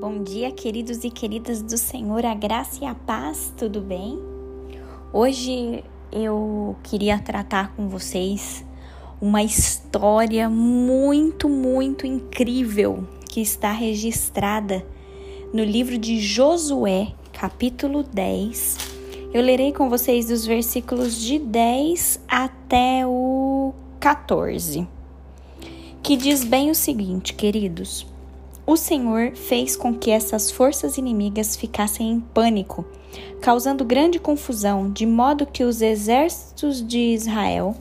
Bom dia, queridos e queridas do Senhor, a graça e a paz, tudo bem? Hoje eu queria tratar com vocês uma história muito, muito incrível que está registrada no livro de Josué, capítulo 10. Eu lerei com vocês dos versículos de 10 até o 14, que diz bem o seguinte, queridos. O Senhor fez com que essas forças inimigas ficassem em pânico, causando grande confusão, de modo que os exércitos de Israel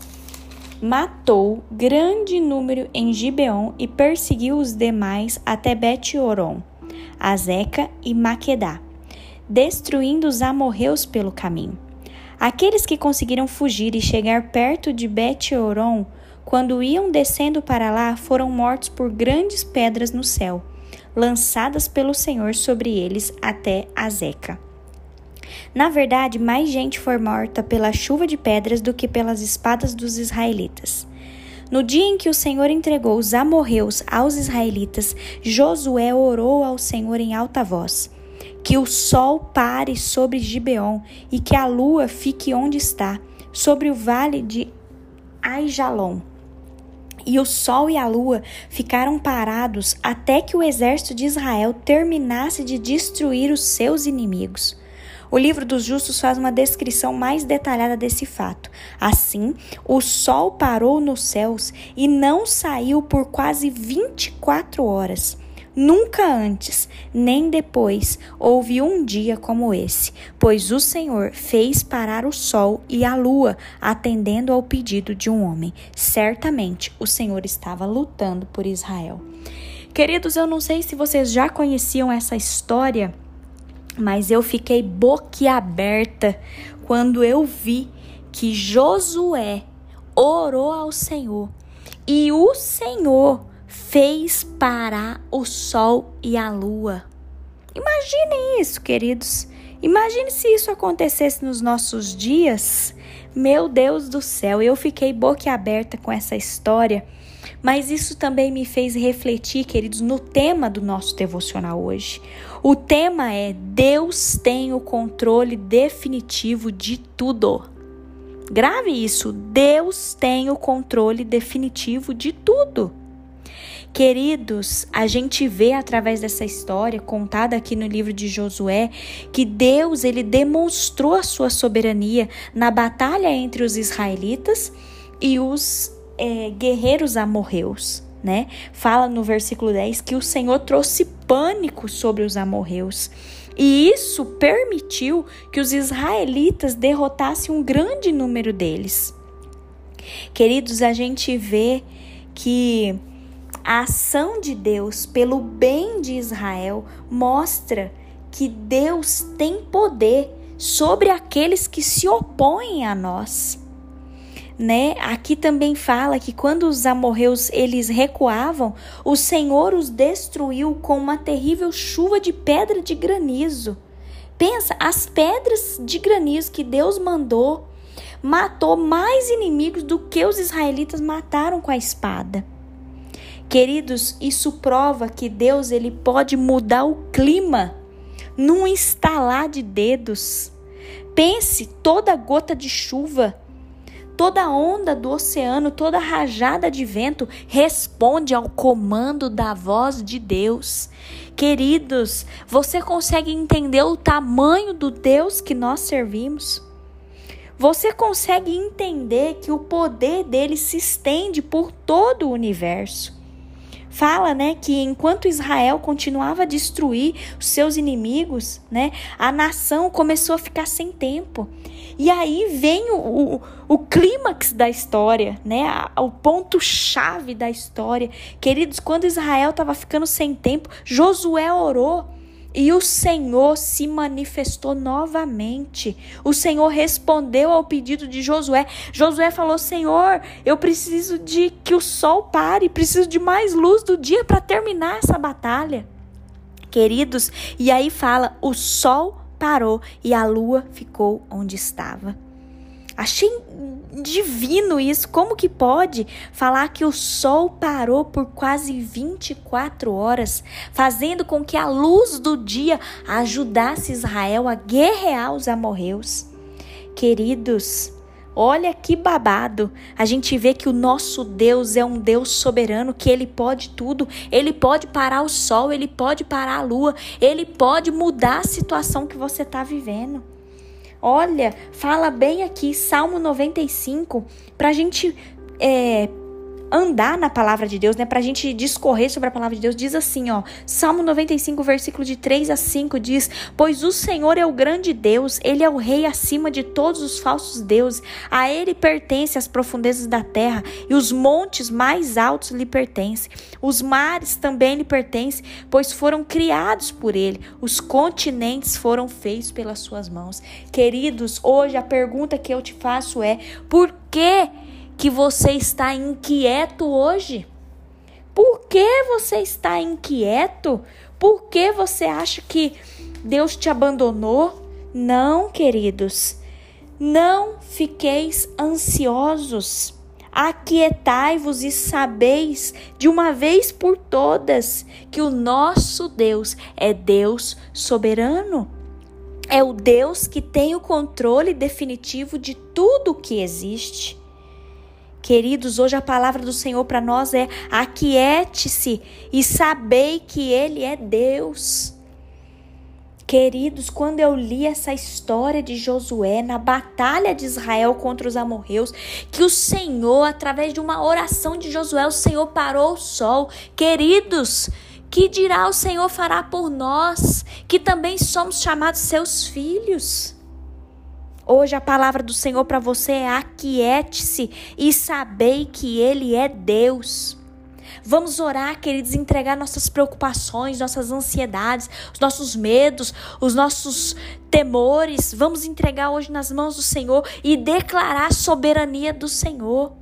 matou grande número em Gibeon e perseguiu os demais até Bet-Oron, Azeca e Maquedá, destruindo os amorreus pelo caminho. Aqueles que conseguiram fugir e chegar perto de Bet-Oron, quando iam descendo para lá, foram mortos por grandes pedras no céu lançadas pelo Senhor sobre eles até Azeca. Na verdade, mais gente foi morta pela chuva de pedras do que pelas espadas dos israelitas. No dia em que o Senhor entregou os amorreus aos israelitas, Josué orou ao Senhor em alta voz: Que o sol pare sobre Gibeon e que a lua fique onde está, sobre o vale de Aijalon e o sol e a lua ficaram parados até que o exército de Israel terminasse de destruir os seus inimigos. O livro dos justos faz uma descrição mais detalhada desse fato. Assim, o sol parou nos céus e não saiu por quase 24 horas. Nunca antes, nem depois, houve um dia como esse, pois o Senhor fez parar o sol e a lua, atendendo ao pedido de um homem. Certamente o Senhor estava lutando por Israel. Queridos, eu não sei se vocês já conheciam essa história, mas eu fiquei boquiaberta quando eu vi que Josué orou ao Senhor e o Senhor fez parar o sol e a lua. Imaginem isso, queridos. Imagine se isso acontecesse nos nossos dias. Meu Deus do céu, eu fiquei boquiaberta com essa história, mas isso também me fez refletir, queridos, no tema do nosso devocional hoje. O tema é Deus tem o controle definitivo de tudo. Grave isso, Deus tem o controle definitivo de tudo. Queridos, a gente vê através dessa história contada aqui no livro de Josué que Deus ele demonstrou a sua soberania na batalha entre os israelitas e os é, guerreiros amorreus. Né? Fala no versículo 10 que o Senhor trouxe pânico sobre os amorreus. E isso permitiu que os israelitas derrotassem um grande número deles. Queridos, a gente vê que a ação de Deus pelo bem de Israel mostra que Deus tem poder sobre aqueles que se opõem a nós. Né? Aqui também fala que quando os amorreus eles recuavam, o Senhor os destruiu com uma terrível chuva de pedra de granizo. Pensa, as pedras de granizo que Deus mandou matou mais inimigos do que os israelitas mataram com a espada. Queridos, isso prova que Deus ele pode mudar o clima num estalar de dedos. Pense, toda gota de chuva, toda onda do oceano, toda rajada de vento responde ao comando da voz de Deus. Queridos, você consegue entender o tamanho do Deus que nós servimos? Você consegue entender que o poder dele se estende por todo o universo? Fala, né, que enquanto Israel continuava a destruir os seus inimigos, né, a nação começou a ficar sem tempo. E aí vem o, o, o clímax da história, né, o ponto-chave da história. Queridos, quando Israel estava ficando sem tempo, Josué orou e o Senhor se manifestou novamente. O Senhor respondeu ao pedido de Josué. Josué falou: Senhor, eu preciso de que o sol pare, preciso de mais luz do dia para terminar essa batalha. Queridos, e aí fala: o sol parou e a lua ficou onde estava. Achei divino isso. Como que pode falar que o sol parou por quase 24 horas, fazendo com que a luz do dia ajudasse Israel a guerrear os amorreus? Queridos, Olha que babado. A gente vê que o nosso Deus é um Deus soberano, que ele pode tudo. Ele pode parar o sol, ele pode parar a lua, ele pode mudar a situação que você está vivendo. Olha, fala bem aqui, Salmo 95, para a gente é, andar na palavra de Deus, né? Pra gente discorrer sobre a palavra de Deus, diz assim, ó. Salmo 95, versículo de 3 a 5 diz: Pois o Senhor é o grande Deus, ele é o rei acima de todos os falsos deuses. A ele pertence as profundezas da terra e os montes mais altos lhe pertencem. Os mares também lhe pertencem, pois foram criados por ele. Os continentes foram feitos pelas suas mãos. Queridos, hoje a pergunta que eu te faço é: por que que você está inquieto hoje? Por que você está inquieto? Por que você acha que Deus te abandonou? Não, queridos. Não fiqueis ansiosos. Aquietai-vos e sabeis de uma vez por todas que o nosso Deus é Deus soberano. É o Deus que tem o controle definitivo de tudo o que existe. Queridos, hoje a palavra do Senhor para nós é: aquiete-se e sabei que Ele é Deus. Queridos, quando eu li essa história de Josué na batalha de Israel contra os amorreus, que o Senhor, através de uma oração de Josué, o Senhor parou o sol. Queridos, que dirá o Senhor fará por nós, que também somos chamados seus filhos? Hoje a palavra do Senhor para você é aquiete-se e sabei que Ele é Deus. Vamos orar, queridos, entregar nossas preocupações, nossas ansiedades, os nossos medos, os nossos temores. Vamos entregar hoje nas mãos do Senhor e declarar a soberania do Senhor.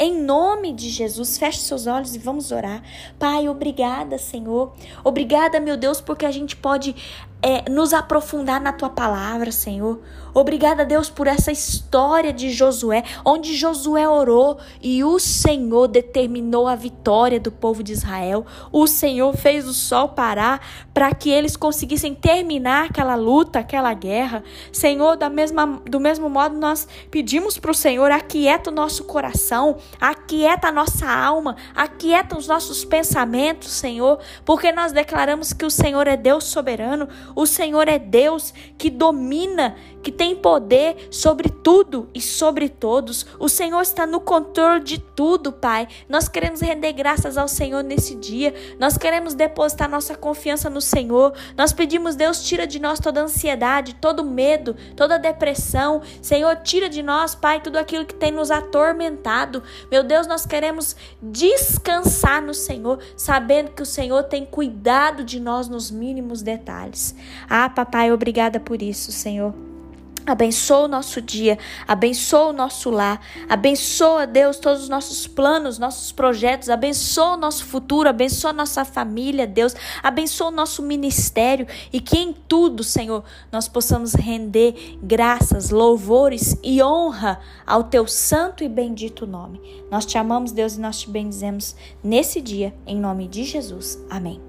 Em nome de Jesus, feche seus olhos e vamos orar. Pai, obrigada, Senhor. Obrigada, meu Deus, porque a gente pode é, nos aprofundar na tua palavra, Senhor. Obrigada, Deus, por essa história de Josué, onde Josué orou e o Senhor determinou a vitória do povo de Israel. O Senhor fez o sol parar para que eles conseguissem terminar aquela luta, aquela guerra. Senhor, da mesma, do mesmo modo, nós pedimos para o Senhor: aquieta o nosso coração, aquieta a nossa alma, aquieta os nossos pensamentos, Senhor, porque nós declaramos que o Senhor é Deus soberano, o Senhor é Deus que domina, que tem poder sobre tudo e sobre todos. O Senhor está no controle de tudo, Pai. Nós queremos render graças ao Senhor nesse dia. Nós queremos depositar nossa confiança no Senhor. Nós pedimos, Deus, tira de nós toda ansiedade, todo medo, toda depressão. Senhor, tira de nós, Pai, tudo aquilo que tem nos atormentado. Meu Deus, nós queremos descansar no Senhor, sabendo que o Senhor tem cuidado de nós nos mínimos detalhes. Ah, papai, obrigada por isso, Senhor. Abençoa o nosso dia, abençoa o nosso lar, abençoa, Deus, todos os nossos planos, nossos projetos, abençoa o nosso futuro, abençoa a nossa família, Deus, abençoa o nosso ministério e que em tudo, Senhor, nós possamos render graças, louvores e honra ao teu santo e bendito nome. Nós te amamos, Deus, e nós te bendizemos nesse dia, em nome de Jesus. Amém.